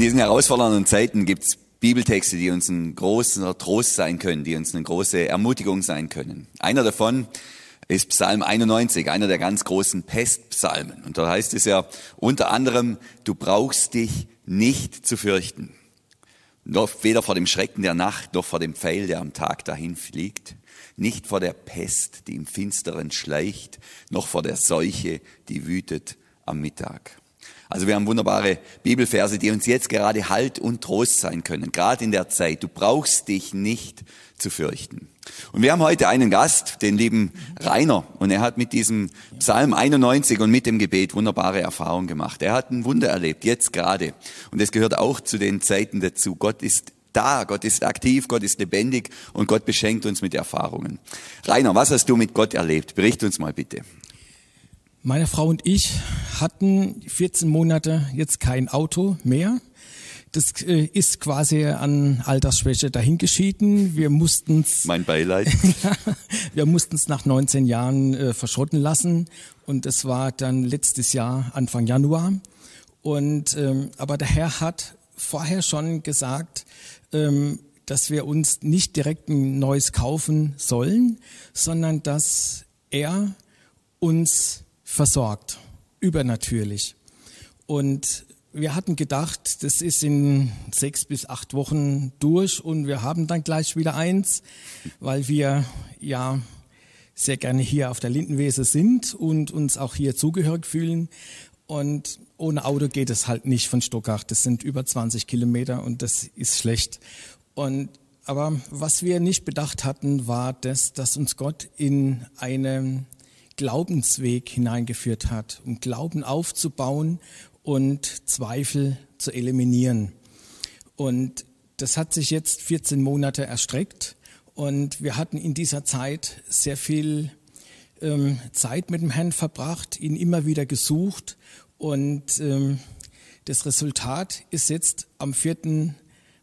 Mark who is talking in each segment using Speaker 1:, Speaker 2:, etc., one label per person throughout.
Speaker 1: diesen herausfordernden Zeiten gibt's Bibeltexte, die uns ein großer Trost sein können, die uns eine große Ermutigung sein können. Einer davon ist Psalm 91, einer der ganz großen Pestpsalmen. Und da heißt es ja unter anderem, du brauchst dich nicht zu fürchten. Weder vor dem Schrecken der Nacht, noch vor dem Pfeil, der am Tag dahin fliegt, nicht vor der Pest, die im Finsteren schleicht, noch vor der Seuche, die wütet am Mittag. Also wir haben wunderbare Bibelverse, die uns jetzt gerade Halt und Trost sein können, gerade in der Zeit. Du brauchst dich nicht zu fürchten. Und wir haben heute einen Gast, den lieben Rainer, und er hat mit diesem Psalm 91 und mit dem Gebet wunderbare Erfahrungen gemacht. Er hat ein Wunder erlebt, jetzt gerade. Und es gehört auch zu den Zeiten dazu. Gott ist da, Gott ist aktiv, Gott ist lebendig und Gott beschenkt uns mit Erfahrungen. Rainer, was hast du mit Gott erlebt? Bericht uns mal bitte.
Speaker 2: Meine Frau und ich hatten 14 Monate jetzt kein Auto mehr. Das äh, ist quasi an Altersschwäche dahingeschieden. Wir mussten es.
Speaker 1: Mein Beileid.
Speaker 2: wir mussten es nach 19 Jahren äh, verschrotten lassen und es war dann letztes Jahr Anfang Januar. Und ähm, aber der Herr hat vorher schon gesagt, ähm, dass wir uns nicht direkt ein neues kaufen sollen, sondern dass er uns versorgt, übernatürlich. Und wir hatten gedacht, das ist in sechs bis acht Wochen durch und wir haben dann gleich wieder eins, weil wir ja sehr gerne hier auf der Lindenwese sind und uns auch hier zugehörig fühlen. Und ohne Auto geht es halt nicht von Stockach. Das sind über 20 Kilometer und das ist schlecht. Und aber was wir nicht bedacht hatten, war das, dass uns Gott in einen Glaubensweg hineingeführt hat, um Glauben aufzubauen und Zweifel zu eliminieren. Und das hat sich jetzt 14 Monate erstreckt und wir hatten in dieser Zeit sehr viel ähm, Zeit mit dem Herrn verbracht, ihn immer wieder gesucht und ähm, das Resultat ist jetzt am 4.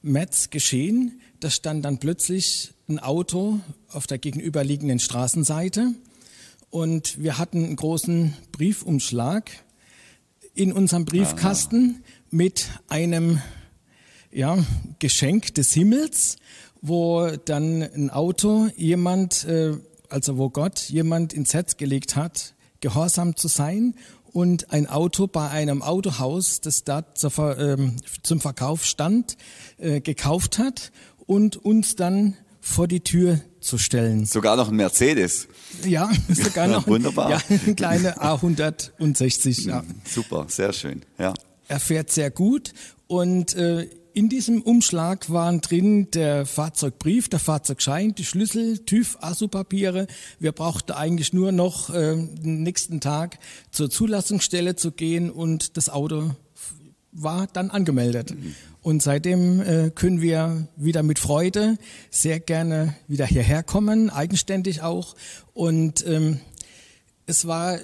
Speaker 2: März geschehen. Da stand dann plötzlich ein Auto auf der gegenüberliegenden Straßenseite und wir hatten einen großen Briefumschlag in unserem Briefkasten Aha. mit einem ja, Geschenk des Himmels, wo dann ein Auto jemand, äh, also wo Gott jemand ins Herz gelegt hat, gehorsam zu sein und ein Auto bei einem Autohaus, das da ähm, zum Verkauf stand, äh, gekauft hat und uns dann vor die Tür zu stellen.
Speaker 1: Sogar noch ein Mercedes.
Speaker 2: Ja, sogar noch.
Speaker 1: Wunderbar.
Speaker 2: Ja, eine kleine A160. Ja.
Speaker 1: Super, sehr schön. Ja.
Speaker 2: Er fährt sehr gut und äh, in diesem Umschlag waren drin der Fahrzeugbrief, der Fahrzeugschein, die Schlüssel, TÜV, ASU-Papiere. Wir brauchten eigentlich nur noch äh, den nächsten Tag zur Zulassungsstelle zu gehen und das Auto war dann angemeldet. Mhm. Und seitdem äh, können wir wieder mit Freude sehr gerne wieder hierher kommen, eigenständig auch. Und ähm, es war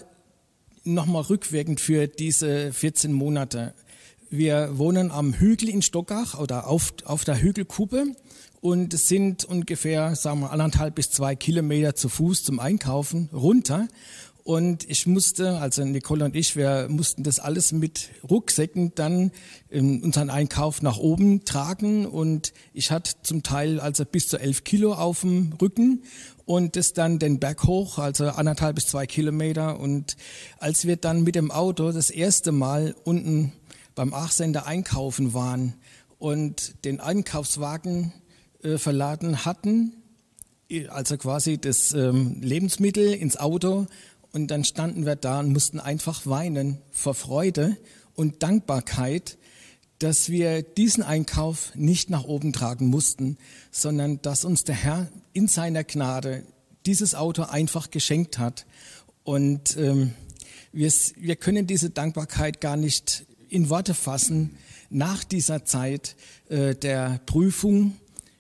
Speaker 2: nochmal rückwirkend für diese 14 Monate. Wir wohnen am Hügel in Stockach oder auf, auf der Hügelkuppe und sind ungefähr, sagen wir, anderthalb bis zwei Kilometer zu Fuß zum Einkaufen runter. Und ich musste, also Nicole und ich, wir mussten das alles mit Rucksäcken dann in unseren Einkauf nach oben tragen. Und ich hatte zum Teil also bis zu elf Kilo auf dem Rücken und das dann den Berg hoch, also anderthalb bis zwei Kilometer. Und als wir dann mit dem Auto das erste Mal unten beim Achsender einkaufen waren und den Einkaufswagen äh, verladen hatten, also quasi das ähm, Lebensmittel ins Auto und dann standen wir da und mussten einfach weinen vor Freude und Dankbarkeit, dass wir diesen Einkauf nicht nach oben tragen mussten, sondern dass uns der Herr in seiner Gnade dieses Auto einfach geschenkt hat. Und ähm, wir, wir können diese Dankbarkeit gar nicht in Worte fassen nach dieser Zeit äh, der Prüfung.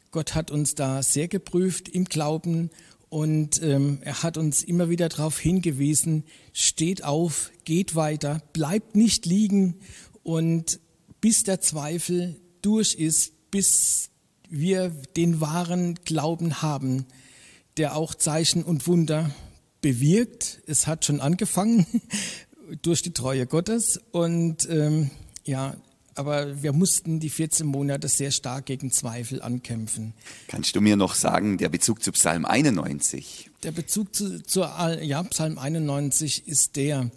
Speaker 2: Gott hat uns da sehr geprüft im Glauben und ähm, er hat uns immer wieder darauf hingewiesen, steht auf, geht weiter, bleibt nicht liegen und bis der Zweifel durch ist, bis wir den wahren Glauben haben, der auch Zeichen und Wunder bewirkt. Es hat schon angefangen durch die Treue Gottes und ähm, ja, aber wir mussten die 14 Monate sehr stark gegen Zweifel ankämpfen.
Speaker 1: Kannst du mir noch sagen, der Bezug zu Psalm 91?
Speaker 2: Der Bezug zu, zu ja, Psalm 91 ist der,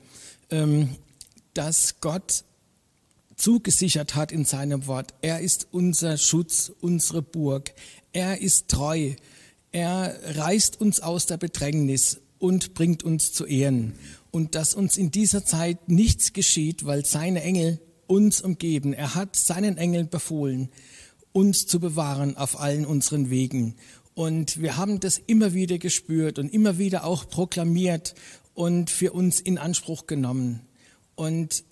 Speaker 2: ähm, dass Gott zugesichert hat in seinem Wort. Er ist unser Schutz, unsere Burg. Er ist treu. Er reißt uns aus der Bedrängnis und bringt uns zu Ehren. Und dass uns in dieser Zeit nichts geschieht, weil seine Engel uns umgeben. Er hat seinen Engeln befohlen, uns zu bewahren auf allen unseren Wegen. Und wir haben das immer wieder gespürt und immer wieder auch proklamiert und für uns in Anspruch genommen. Und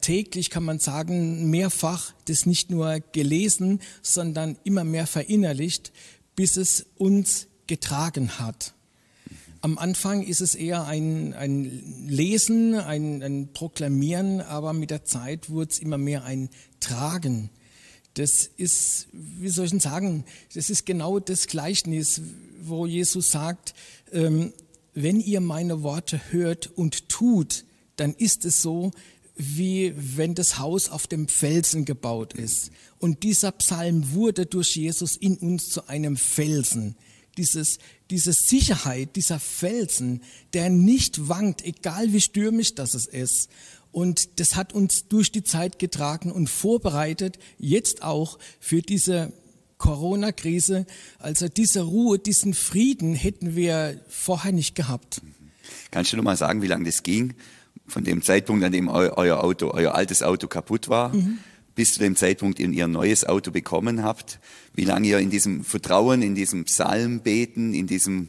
Speaker 2: täglich kann man sagen, mehrfach das nicht nur gelesen, sondern immer mehr verinnerlicht, bis es uns getragen hat. Am Anfang ist es eher ein, ein Lesen, ein, ein Proklamieren, aber mit der Zeit wurde es immer mehr ein Tragen. Das ist, wie soll ich denn sagen, das ist genau das Gleichnis, wo Jesus sagt, ähm, wenn ihr meine Worte hört und tut, dann ist es so, wie wenn das Haus auf dem Felsen gebaut ist. Und dieser Psalm wurde durch Jesus in uns zu einem Felsen dieses, diese Sicherheit, dieser Felsen, der nicht wankt, egal wie stürmisch das es ist. Und das hat uns durch die Zeit getragen und vorbereitet, jetzt auch für diese Corona-Krise. Also diese Ruhe, diesen Frieden hätten wir vorher nicht gehabt.
Speaker 1: Kannst du noch mal sagen, wie lange das ging? Von dem Zeitpunkt, an dem euer Auto, euer altes Auto kaputt war, mhm bis zu dem Zeitpunkt in ihr neues Auto bekommen habt, wie lange ihr in diesem Vertrauen, in diesem Psalm beten, in diesem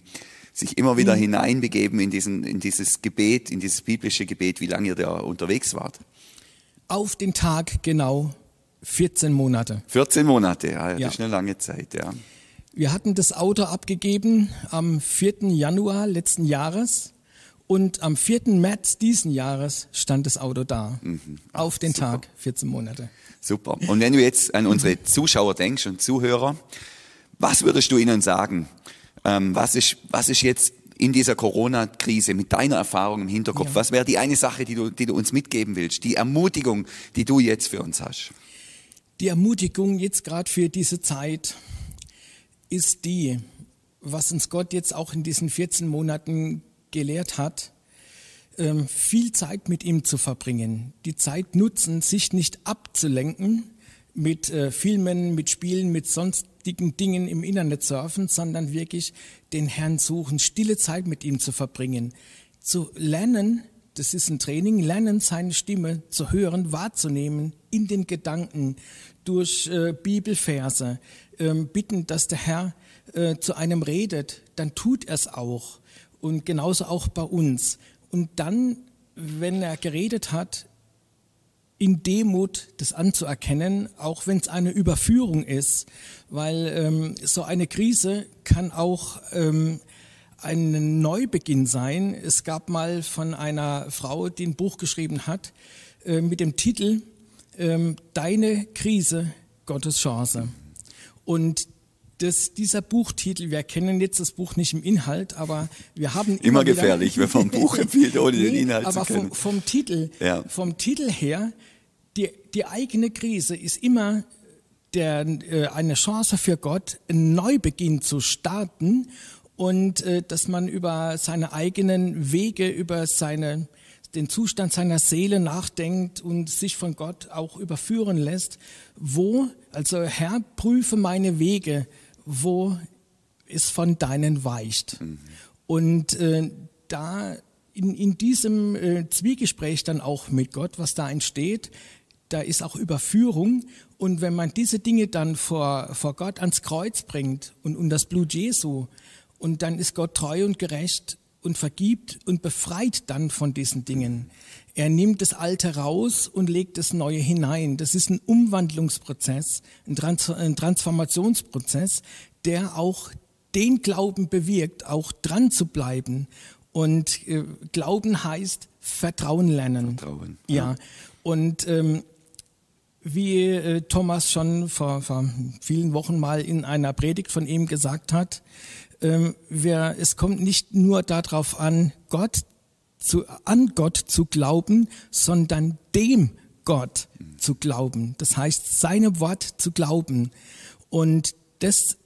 Speaker 1: sich immer wieder mhm. hineinbegeben in, diesen, in dieses Gebet, in dieses biblische Gebet, wie lange ihr da unterwegs wart?
Speaker 2: Auf den Tag genau 14 Monate.
Speaker 1: 14 Monate, ja, das ja. ist eine lange Zeit, ja.
Speaker 2: Wir hatten das Auto abgegeben am 4. Januar letzten Jahres und am 4. März diesen Jahres stand das Auto da. Mhm. Auf den Super. Tag, 14 Monate.
Speaker 1: Super. Und wenn du jetzt an unsere Zuschauer denkst und Zuhörer, was würdest du ihnen sagen? Ähm, was, ist, was ist jetzt in dieser Corona-Krise mit deiner Erfahrung im Hinterkopf? Ja. Was wäre die eine Sache, die du, die du uns mitgeben willst? Die Ermutigung, die du jetzt für uns hast?
Speaker 2: Die Ermutigung jetzt gerade für diese Zeit ist die, was uns Gott jetzt auch in diesen 14 Monaten gelehrt hat, ähm, viel Zeit mit ihm zu verbringen, die Zeit nutzen, sich nicht abzulenken mit äh, Filmen, mit Spielen, mit sonstigen Dingen im Internet surfen, sondern wirklich den Herrn suchen, stille Zeit mit ihm zu verbringen, zu lernen, das ist ein Training, lernen seine Stimme zu hören, wahrzunehmen, in den Gedanken, durch äh, Bibelverse, äh, bitten, dass der Herr äh, zu einem redet, dann tut er es auch. Und genauso auch bei uns und dann, wenn er geredet hat, in Demut das anzuerkennen, auch wenn es eine Überführung ist, weil ähm, so eine Krise kann auch ähm, ein Neubeginn sein. Es gab mal von einer Frau, die ein Buch geschrieben hat, äh, mit dem Titel ähm, Deine Krise, Gottes Chance. Und das, dieser Buchtitel, wir kennen jetzt das Buch nicht im Inhalt, aber wir haben
Speaker 1: immer, immer gefährlich, wenn man ein Buch empfiehlt, ohne nee, den Inhalt
Speaker 2: aber
Speaker 1: zu kennen.
Speaker 2: Aber vom, vom, Titel, ja. vom Titel her, die, die eigene Krise ist immer der, äh, eine Chance für Gott, einen Neubeginn zu starten und äh, dass man über seine eigenen Wege, über seine den Zustand seiner Seele nachdenkt und sich von Gott auch überführen lässt, wo, also Herr, prüfe meine Wege, wo es von deinen weicht. Mhm. Und äh, da in, in diesem äh, Zwiegespräch dann auch mit Gott, was da entsteht, da ist auch Überführung. Und wenn man diese Dinge dann vor, vor Gott ans Kreuz bringt und, und das Blut Jesu, und dann ist Gott treu und gerecht und vergibt und befreit dann von diesen Dingen. Er nimmt das Alte raus und legt das Neue hinein. Das ist ein Umwandlungsprozess, ein, Trans ein Transformationsprozess, der auch den Glauben bewirkt, auch dran zu bleiben. Und äh, Glauben heißt Vertrauen lernen.
Speaker 1: Vertrauen.
Speaker 2: Ja. ja. Und ähm, wie äh, Thomas schon vor, vor vielen Wochen mal in einer Predigt von ihm gesagt hat, ähm, wir, es kommt nicht nur darauf an, Gott zu, an Gott zu glauben, sondern dem Gott zu glauben. Das heißt, seinem Wort zu glauben und das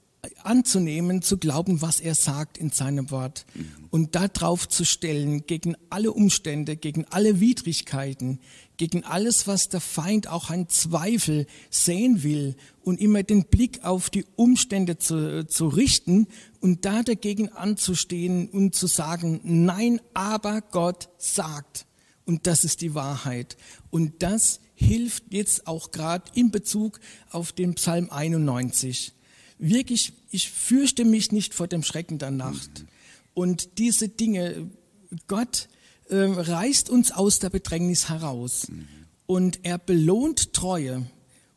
Speaker 2: anzunehmen, zu glauben, was er sagt in seinem Wort und darauf zu stellen, gegen alle Umstände, gegen alle Widrigkeiten, gegen alles, was der Feind auch an Zweifel sehen will und immer den Blick auf die Umstände zu, zu richten und da dagegen anzustehen und zu sagen, nein, aber Gott sagt. Und das ist die Wahrheit. Und das hilft jetzt auch gerade in Bezug auf den Psalm 91 wirklich, ich fürchte mich nicht vor dem Schrecken der Nacht. Und diese Dinge, Gott äh, reißt uns aus der Bedrängnis heraus und er belohnt Treue.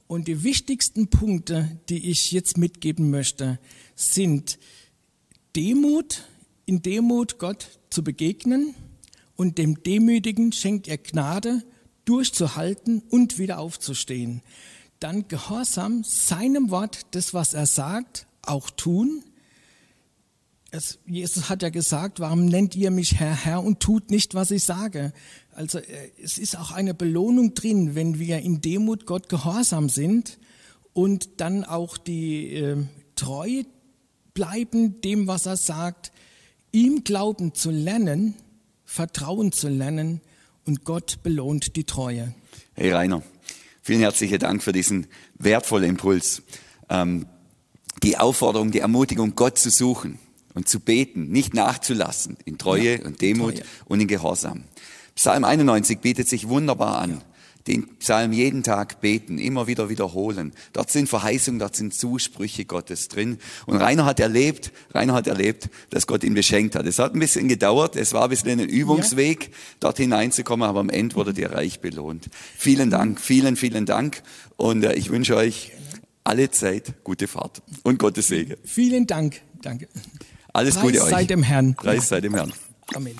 Speaker 2: Und die wichtigsten Punkte, die ich jetzt mitgeben möchte, sind Demut, in Demut Gott zu begegnen und dem Demütigen schenkt er Gnade, durchzuhalten und wieder aufzustehen dann gehorsam seinem Wort, das, was er sagt, auch tun. Es, Jesus hat ja gesagt, warum nennt ihr mich Herr, Herr und tut nicht, was ich sage? Also äh, es ist auch eine Belohnung drin, wenn wir in Demut Gott gehorsam sind und dann auch die äh, treu bleiben dem, was er sagt, ihm glauben zu lernen, Vertrauen zu lernen und Gott belohnt die Treue.
Speaker 1: Hey Rainer, Vielen herzlichen Dank für diesen wertvollen Impuls. Ähm, die Aufforderung, die Ermutigung, Gott zu suchen und zu beten, nicht nachzulassen in Treue ja, und Demut Treue. und in Gehorsam. Psalm 91 bietet sich wunderbar an. Ja den Psalm jeden Tag beten, immer wieder wiederholen. Dort sind Verheißungen, dort sind Zusprüche Gottes drin. Und Rainer hat erlebt, Rainer hat erlebt, dass Gott ihn beschenkt hat. Es hat ein bisschen gedauert, es war ein bisschen ein Übungsweg, ja. dort hineinzukommen, aber am Ende wurde dir reich belohnt. Vielen Dank, vielen, vielen Dank. Und äh, ich wünsche euch alle Zeit gute Fahrt und Gottes Segen.
Speaker 2: Vielen Dank, danke.
Speaker 1: Alles Preis Gute euch.
Speaker 2: Preis sei dem Herrn.
Speaker 1: Preis sei dem Herrn.
Speaker 2: Amen.